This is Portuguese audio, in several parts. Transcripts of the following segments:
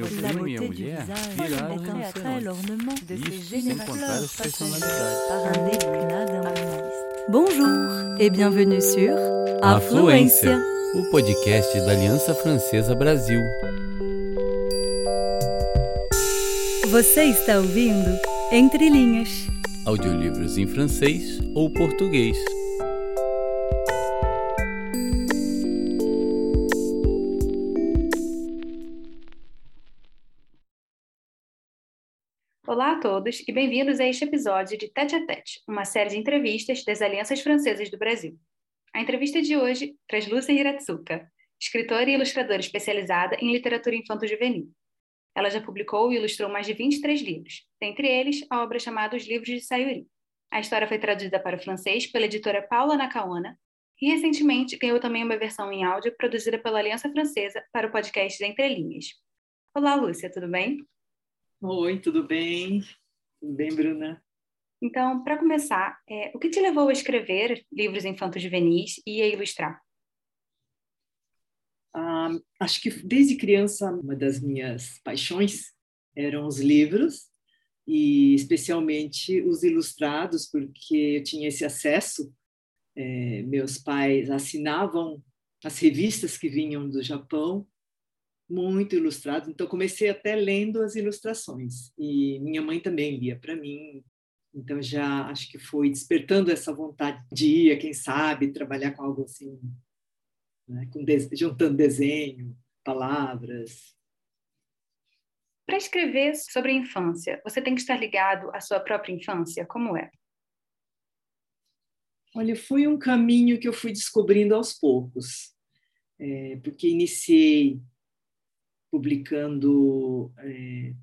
meu primo e a mulher viraram rinocerontes. Isso sem contar as personalidades. Bonjour et bienvenue sur Afluência, o podcast da Aliança Francesa Brasil. Você está ouvindo Entre Linhas. Audiolivros em francês ou português. Olá a todos e bem-vindos a este episódio de Tete a Tete, uma série de entrevistas das Alianças Francesas do Brasil. A entrevista de hoje traz Lúcia Hiratsuka, escritora e ilustradora especializada em literatura infanto-juvenil. Ela já publicou e ilustrou mais de 23 livros, dentre eles a obra chamada Os Livros de Sayuri. A história foi traduzida para o francês pela editora Paula Nakaona e recentemente ganhou também uma versão em áudio produzida pela Aliança Francesa para o podcast Entre Linhas. Olá, Lúcia, tudo bem? Oi, tudo bem? Tudo bem, Bruna? Então, para começar, é, o que te levou a escrever livros infantos juvenis e a ilustrar? Ah, acho que desde criança, uma das minhas paixões eram os livros, e especialmente os ilustrados, porque eu tinha esse acesso. É, meus pais assinavam as revistas que vinham do Japão muito ilustrado, então comecei até lendo as ilustrações e minha mãe também lia para mim, então já acho que foi despertando essa vontade de ir, quem sabe, trabalhar com algo assim, né? com de juntando desenho, palavras. Para escrever sobre a infância, você tem que estar ligado à sua própria infância, como é? Olha, foi um caminho que eu fui descobrindo aos poucos, é, porque iniciei publicando, é,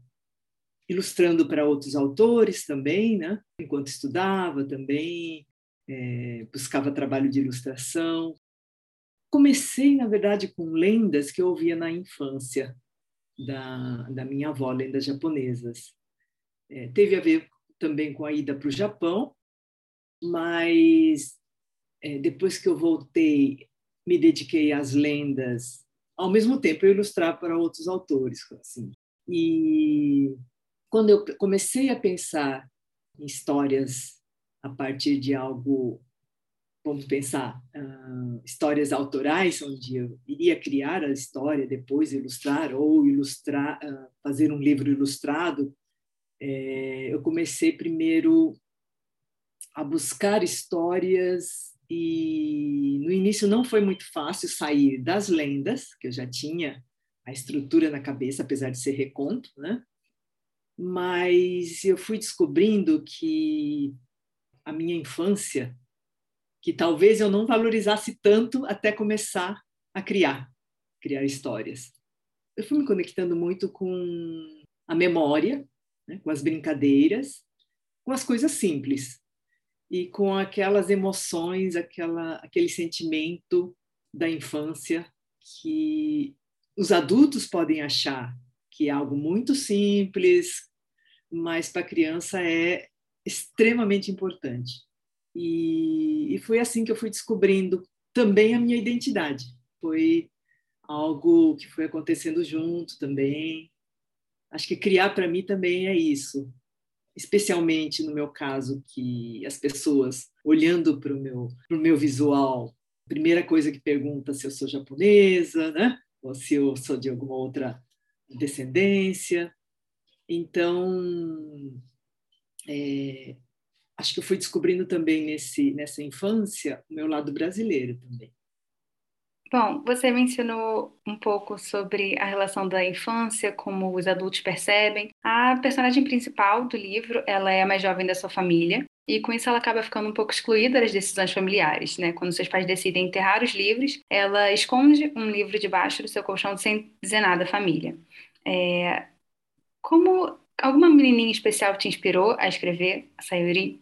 ilustrando para outros autores também, né? Enquanto estudava também, é, buscava trabalho de ilustração. Comecei, na verdade, com lendas que eu ouvia na infância da, da minha avó, lendas japonesas. É, teve a ver também com a ida para o Japão, mas é, depois que eu voltei, me dediquei às lendas ao mesmo tempo eu ilustrar para outros autores, assim. E quando eu comecei a pensar em histórias a partir de algo, vamos pensar, uh, histórias autorais, onde eu iria criar a história, depois ilustrar, ou ilustrar, uh, fazer um livro ilustrado, é, eu comecei primeiro a buscar histórias e no início não foi muito fácil sair das lendas, que eu já tinha a estrutura na cabeça, apesar de ser reconto, né? Mas eu fui descobrindo que a minha infância, que talvez eu não valorizasse tanto até começar a criar, criar histórias. Eu fui me conectando muito com a memória, né? com as brincadeiras, com as coisas simples e com aquelas emoções, aquela, aquele sentimento da infância que os adultos podem achar que é algo muito simples, mas para a criança é extremamente importante. E, e foi assim que eu fui descobrindo também a minha identidade. Foi algo que foi acontecendo junto também. Acho que criar para mim também é isso, especialmente no meu caso, que as pessoas, olhando para o meu, meu visual, primeira coisa que pergunta se eu sou japonesa, né? ou se eu sou de alguma outra descendência. Então, é, acho que eu fui descobrindo também nesse, nessa infância o meu lado brasileiro também. Bom, você mencionou um pouco sobre a relação da infância, como os adultos percebem. A personagem principal do livro, ela é a mais jovem da sua família, e com isso ela acaba ficando um pouco excluída das decisões familiares, né? Quando seus pais decidem enterrar os livros, ela esconde um livro debaixo do seu colchão sem dizer nada à família. É... Como alguma menininha especial te inspirou a escrever a Sayuri?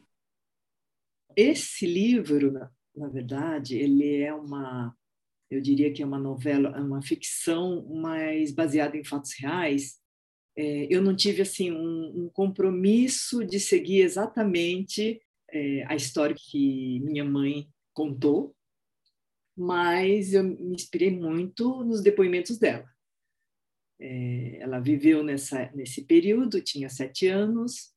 Esse livro, na verdade, ele é uma eu diria que é uma novela, uma ficção mais baseada em fatos reais, é, eu não tive assim um, um, compromisso de seguir exatamente é, a história que minha mãe contou, mas eu me inspirei muito nos depoimentos dela. É, ela viveu nessa, nesse período, tinha sete anos,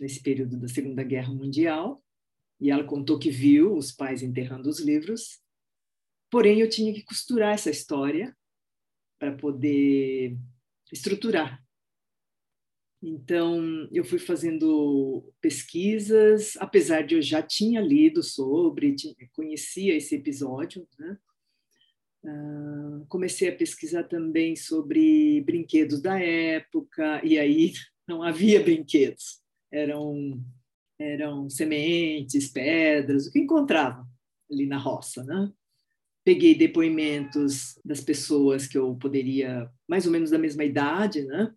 nesse período da Segunda Guerra Mundial, e ela contou que viu os pais enterrando os livros. Porém, eu tinha que costurar essa história para poder estruturar. Então, eu fui fazendo pesquisas, apesar de eu já tinha lido sobre, conhecia esse episódio, né? Uh, comecei a pesquisar também sobre brinquedos da época, e aí não havia brinquedos, eram, eram sementes, pedras, o que encontrava ali na roça. Né? Peguei depoimentos das pessoas que eu poderia, mais ou menos da mesma idade, né?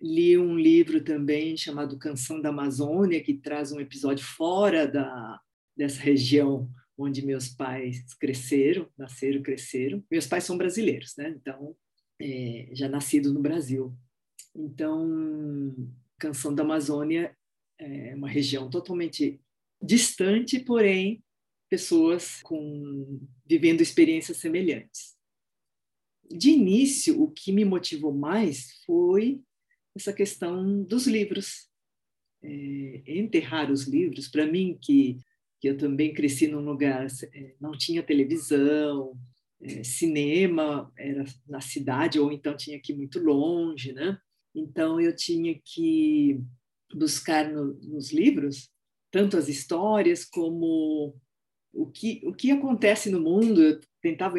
li um livro também chamado Canção da Amazônia, que traz um episódio fora da, dessa região onde meus pais cresceram, nasceram, cresceram. Meus pais são brasileiros, né? Então, é, já nascidos no Brasil. Então, Canção da Amazônia é uma região totalmente distante, porém, pessoas com vivendo experiências semelhantes. De início, o que me motivou mais foi essa questão dos livros. É, enterrar os livros, para mim, que que eu também cresci num lugar eh, não tinha televisão, é, cinema era na cidade ou então tinha que ir muito longe, né? Então eu tinha que buscar no, nos livros tanto as histórias como o que o que acontece no mundo. Eu tentava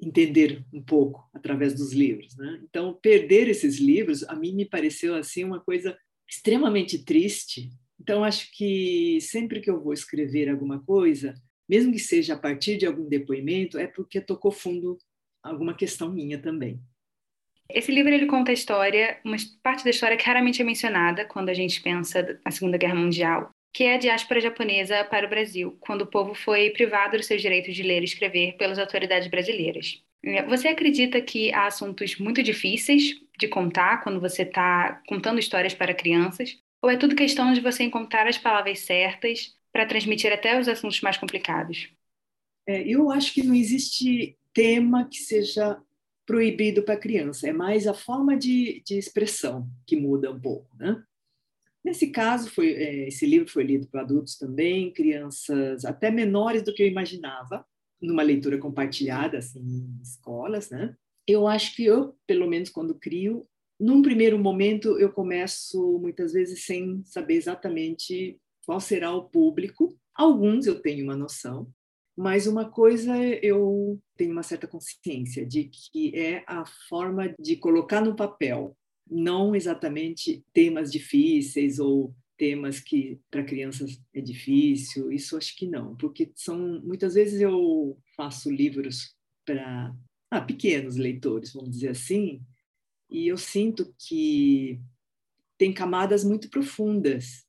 entender um pouco através dos livros, né? Então perder esses livros a mim me pareceu assim uma coisa extremamente triste então, acho que sempre que eu vou escrever alguma coisa, mesmo que seja a partir de algum depoimento, é porque tocou fundo alguma questão minha também. Esse livro ele conta a história, uma parte da história que raramente é mencionada quando a gente pensa na Segunda Guerra Mundial, que é a diáspora japonesa para o Brasil, quando o povo foi privado dos seus direitos de ler e escrever pelas autoridades brasileiras. É, você acredita que há assuntos muito difíceis de contar quando você está contando histórias para crianças, ou é tudo questão de você encontrar as palavras certas para transmitir até os assuntos mais complicados? É, eu acho que não existe tema que seja proibido para criança, é mais a forma de, de expressão que muda um pouco, né? Nesse caso, foi, é, esse livro foi lido para adultos também, crianças até menores do que eu imaginava, numa leitura compartilhada, assim, em escolas, né? Eu acho que eu, pelo menos quando crio, num primeiro momento, eu começo muitas vezes sem saber exatamente qual será o público. Alguns eu tenho uma noção, mas uma coisa eu tenho uma certa consciência de que é a forma de colocar no papel, não exatamente temas difíceis ou temas que para crianças é difícil, isso acho que não, porque são muitas vezes eu faço livros para ah, pequenos leitores, vamos dizer assim, e eu sinto que tem camadas muito profundas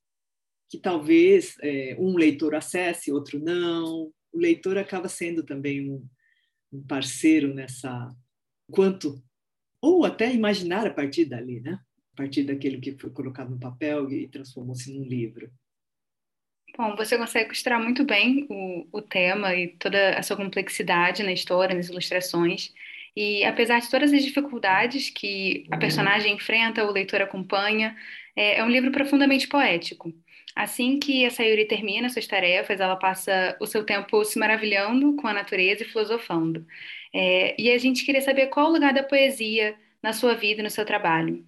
que talvez é, um leitor acesse, outro não. O leitor acaba sendo também um, um parceiro nessa quanto ou até imaginar a partir dali, né? A partir daquilo que foi colocado no papel e transformou-se num livro. Bom, você consegue costurar muito bem o, o tema e toda a sua complexidade na história, nas ilustrações. E apesar de todas as dificuldades que a personagem enfrenta, o leitor acompanha, é, é um livro profundamente poético. Assim que a Sayuri termina suas tarefas, ela passa o seu tempo se maravilhando com a natureza e filosofando. É, e a gente queria saber qual o lugar da poesia na sua vida e no seu trabalho.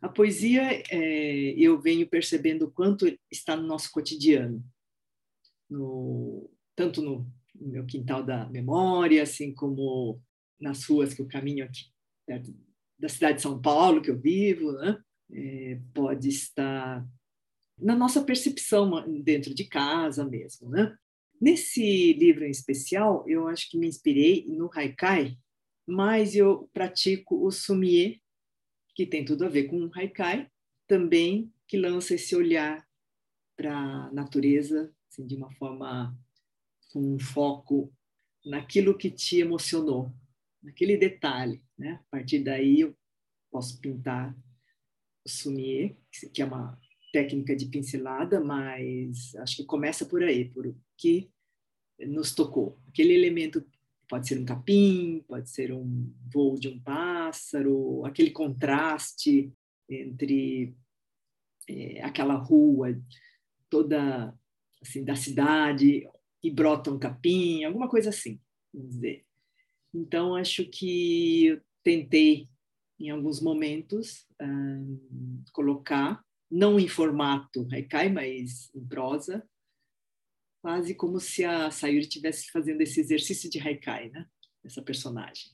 A poesia, é, eu venho percebendo o quanto está no nosso cotidiano, no, tanto no no meu quintal da memória, assim como nas ruas que eu caminho aqui perto da cidade de São Paulo que eu vivo, né? É, pode estar na nossa percepção dentro de casa mesmo, né? Nesse livro em especial, eu acho que me inspirei no haikai, mas eu pratico o sumie, que tem tudo a ver com o haikai, também que lança esse olhar para a natureza assim, de uma forma com um foco naquilo que te emocionou, naquele detalhe. Né? A partir daí eu posso pintar o sumier, que é uma técnica de pincelada, mas acho que começa por aí, por que nos tocou, aquele elemento pode ser um capim, pode ser um voo de um pássaro, aquele contraste entre é, aquela rua toda assim da cidade e brota um capim, alguma coisa assim, vamos dizer. Então acho que eu tentei em alguns momentos hum, colocar não em formato haikai, mas em prosa, quase como se a Sayuri estivesse fazendo esse exercício de haikai, né? Essa personagem.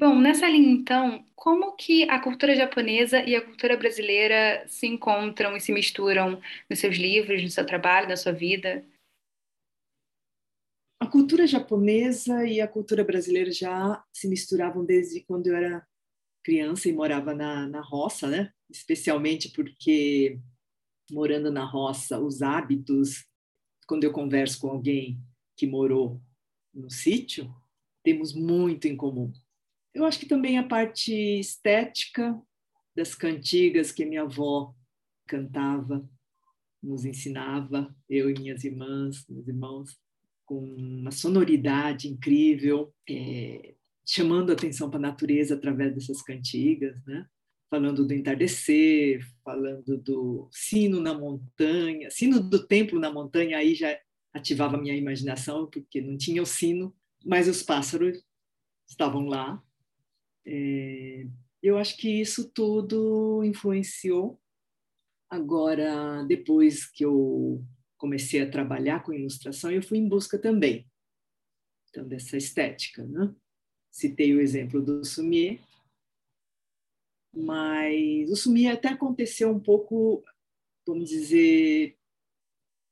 Bom, nessa linha, então, como que a cultura japonesa e a cultura brasileira se encontram e se misturam nos seus livros, no seu trabalho, na sua vida? A cultura japonesa e a cultura brasileira já se misturavam desde quando eu era criança e morava na, na roça, né? Especialmente porque morando na roça, os hábitos, quando eu converso com alguém que morou no sítio, temos muito em comum. Eu acho que também a parte estética das cantigas que minha avó cantava, nos ensinava, eu e minhas irmãs, meus irmãos, com uma sonoridade incrível, é, chamando atenção para a natureza através dessas cantigas, né? Falando do entardecer, falando do sino na montanha, sino do templo na montanha, aí já ativava a minha imaginação, porque não tinha o sino, mas os pássaros estavam lá é, eu acho que isso tudo influenciou. Agora, depois que eu comecei a trabalhar com ilustração, eu fui em busca também então, dessa estética. Né? Citei o exemplo do Sumier, mas o Sumier até aconteceu um pouco, vamos dizer,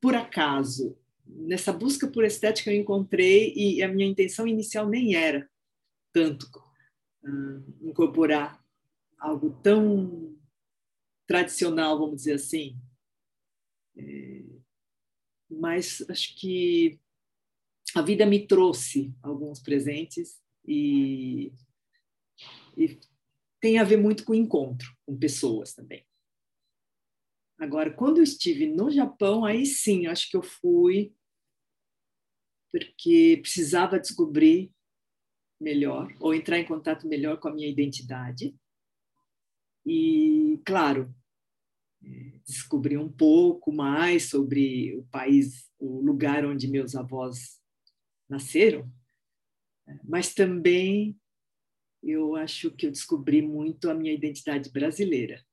por acaso. Nessa busca por estética eu encontrei, e a minha intenção inicial nem era tanto uh, incorporar algo tão tradicional, vamos dizer assim. É, mas acho que a vida me trouxe alguns presentes e, e tem a ver muito com encontro com pessoas também. Agora, quando eu estive no Japão, aí sim, acho que eu fui porque precisava descobrir melhor ou entrar em contato melhor com a minha identidade. E, claro, é, descobrir um pouco mais sobre o país, o lugar onde meus avós nasceram, mas também eu acho que eu descobri muito a minha identidade brasileira.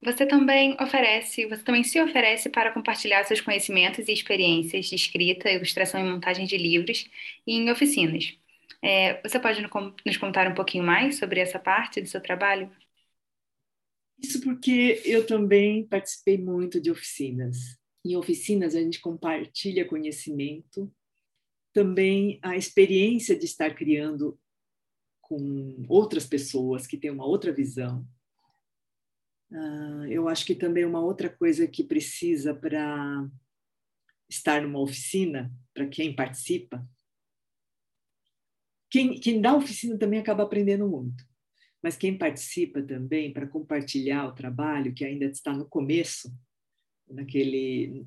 Você também oferece, você também se oferece para compartilhar seus conhecimentos e experiências de escrita, ilustração e montagem de livros em oficinas. É, você pode nos contar um pouquinho mais sobre essa parte do seu trabalho? Isso porque eu também participei muito de oficinas. Em oficinas a gente compartilha conhecimento, também a experiência de estar criando com outras pessoas que têm uma outra visão. Uh, eu acho que também uma outra coisa que precisa para estar numa oficina, para quem participa, quem, quem dá oficina também acaba aprendendo muito, mas quem participa também para compartilhar o trabalho, que ainda está no começo, naquele,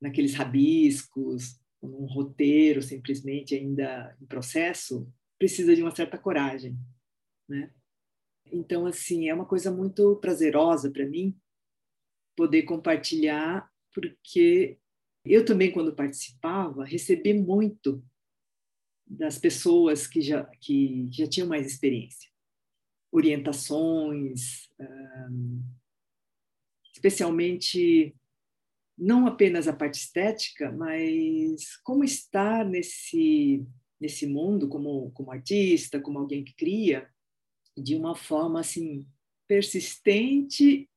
naqueles rabiscos, num roteiro simplesmente ainda em processo, precisa de uma certa coragem, né? Então, assim, é uma coisa muito prazerosa para mim poder compartilhar, porque eu também, quando participava, recebi muito das pessoas que já, que já tinham mais experiência. Orientações, especialmente não apenas a parte estética, mas como estar nesse, nesse mundo como, como artista, como alguém que cria, de uma forma assim persistente,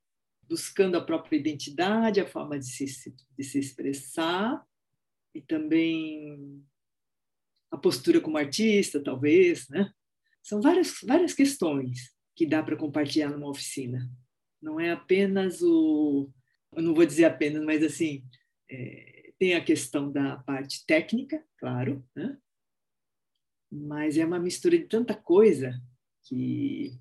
buscando a própria identidade, a forma de se, de se expressar e também a postura como artista, talvez, né? São várias, várias questões que dá para compartilhar numa oficina. Não é apenas o. Eu não vou dizer apenas, mas assim, é, tem a questão da parte técnica, claro, né? Mas é uma mistura de tanta coisa que,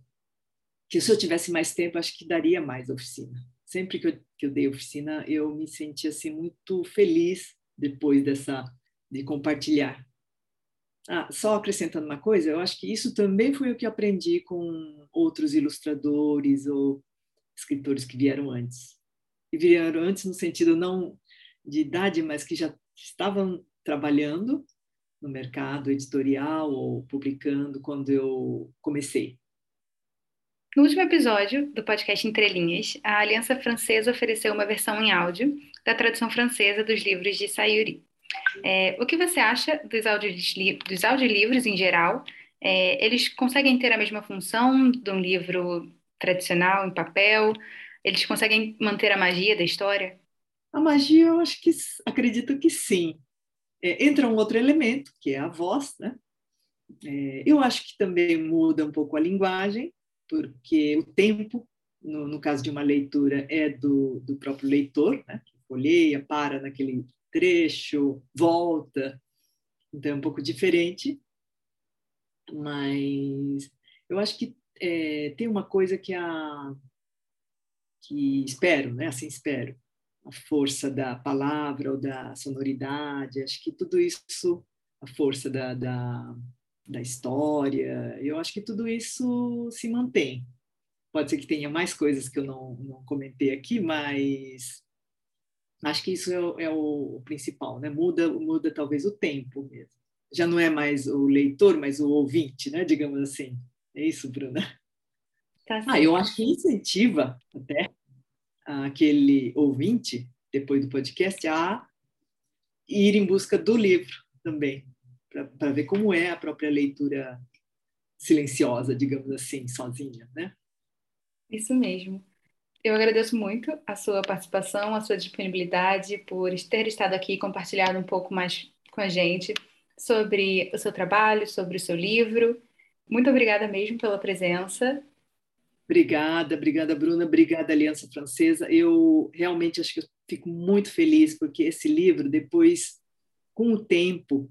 que se eu tivesse mais tempo, acho que daria mais oficina. Sempre que eu, que eu dei oficina, eu me senti assim, muito feliz depois dessa de compartilhar ah, só acrescentando uma coisa, eu acho que isso também foi o que aprendi com outros ilustradores ou escritores que vieram antes. E vieram antes no sentido não de idade, mas que já estavam trabalhando no mercado editorial ou publicando quando eu comecei. No último episódio do podcast Entrelinhas, a Aliança Francesa ofereceu uma versão em áudio da tradução francesa dos livros de Sayuri. É, o que você acha dos, audiolivros, dos audiolivros em geral? É, eles conseguem ter a mesma função de um livro tradicional em papel? Eles conseguem manter a magia da história? A magia, eu acho que acredito que sim. É, entra um outro elemento, que é a voz, né? É, eu acho que também muda um pouco a linguagem, porque o tempo, no, no caso de uma leitura, é do, do próprio leitor, né? que folheia, para naquele trecho, volta. Então é um pouco diferente, mas eu acho que é, tem uma coisa que a que espero, né? Assim espero, a força da palavra ou da sonoridade. Acho que tudo isso, a força da, da, da história, eu acho que tudo isso se mantém. Pode ser que tenha mais coisas que eu não, não comentei aqui, mas Acho que isso é o, é o principal, né? Muda, muda talvez o tempo mesmo. Já não é mais o leitor, mas o ouvinte, né? Digamos assim. É isso, Bruna? Tá ah, eu acho que incentiva até aquele ouvinte, depois do podcast, a ir em busca do livro também, para ver como é a própria leitura silenciosa, digamos assim, sozinha, né? Isso mesmo. Eu agradeço muito a sua participação, a sua disponibilidade, por ter estado aqui e compartilhado um pouco mais com a gente sobre o seu trabalho, sobre o seu livro. Muito obrigada mesmo pela presença. Obrigada, obrigada, Bruna, obrigada, Aliança Francesa. Eu realmente acho que fico muito feliz porque esse livro, depois, com o tempo,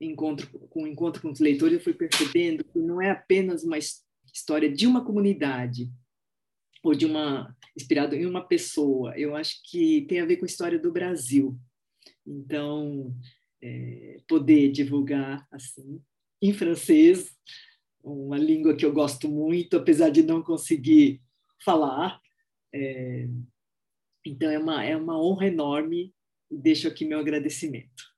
encontro, com o encontro com os leitores, eu fui percebendo que não é apenas uma história de uma comunidade, ou de uma inspirado em uma pessoa. Eu acho que tem a ver com a história do Brasil. Então, é, poder divulgar assim em francês, uma língua que eu gosto muito, apesar de não conseguir falar. É, então é uma é uma honra enorme e deixo aqui meu agradecimento.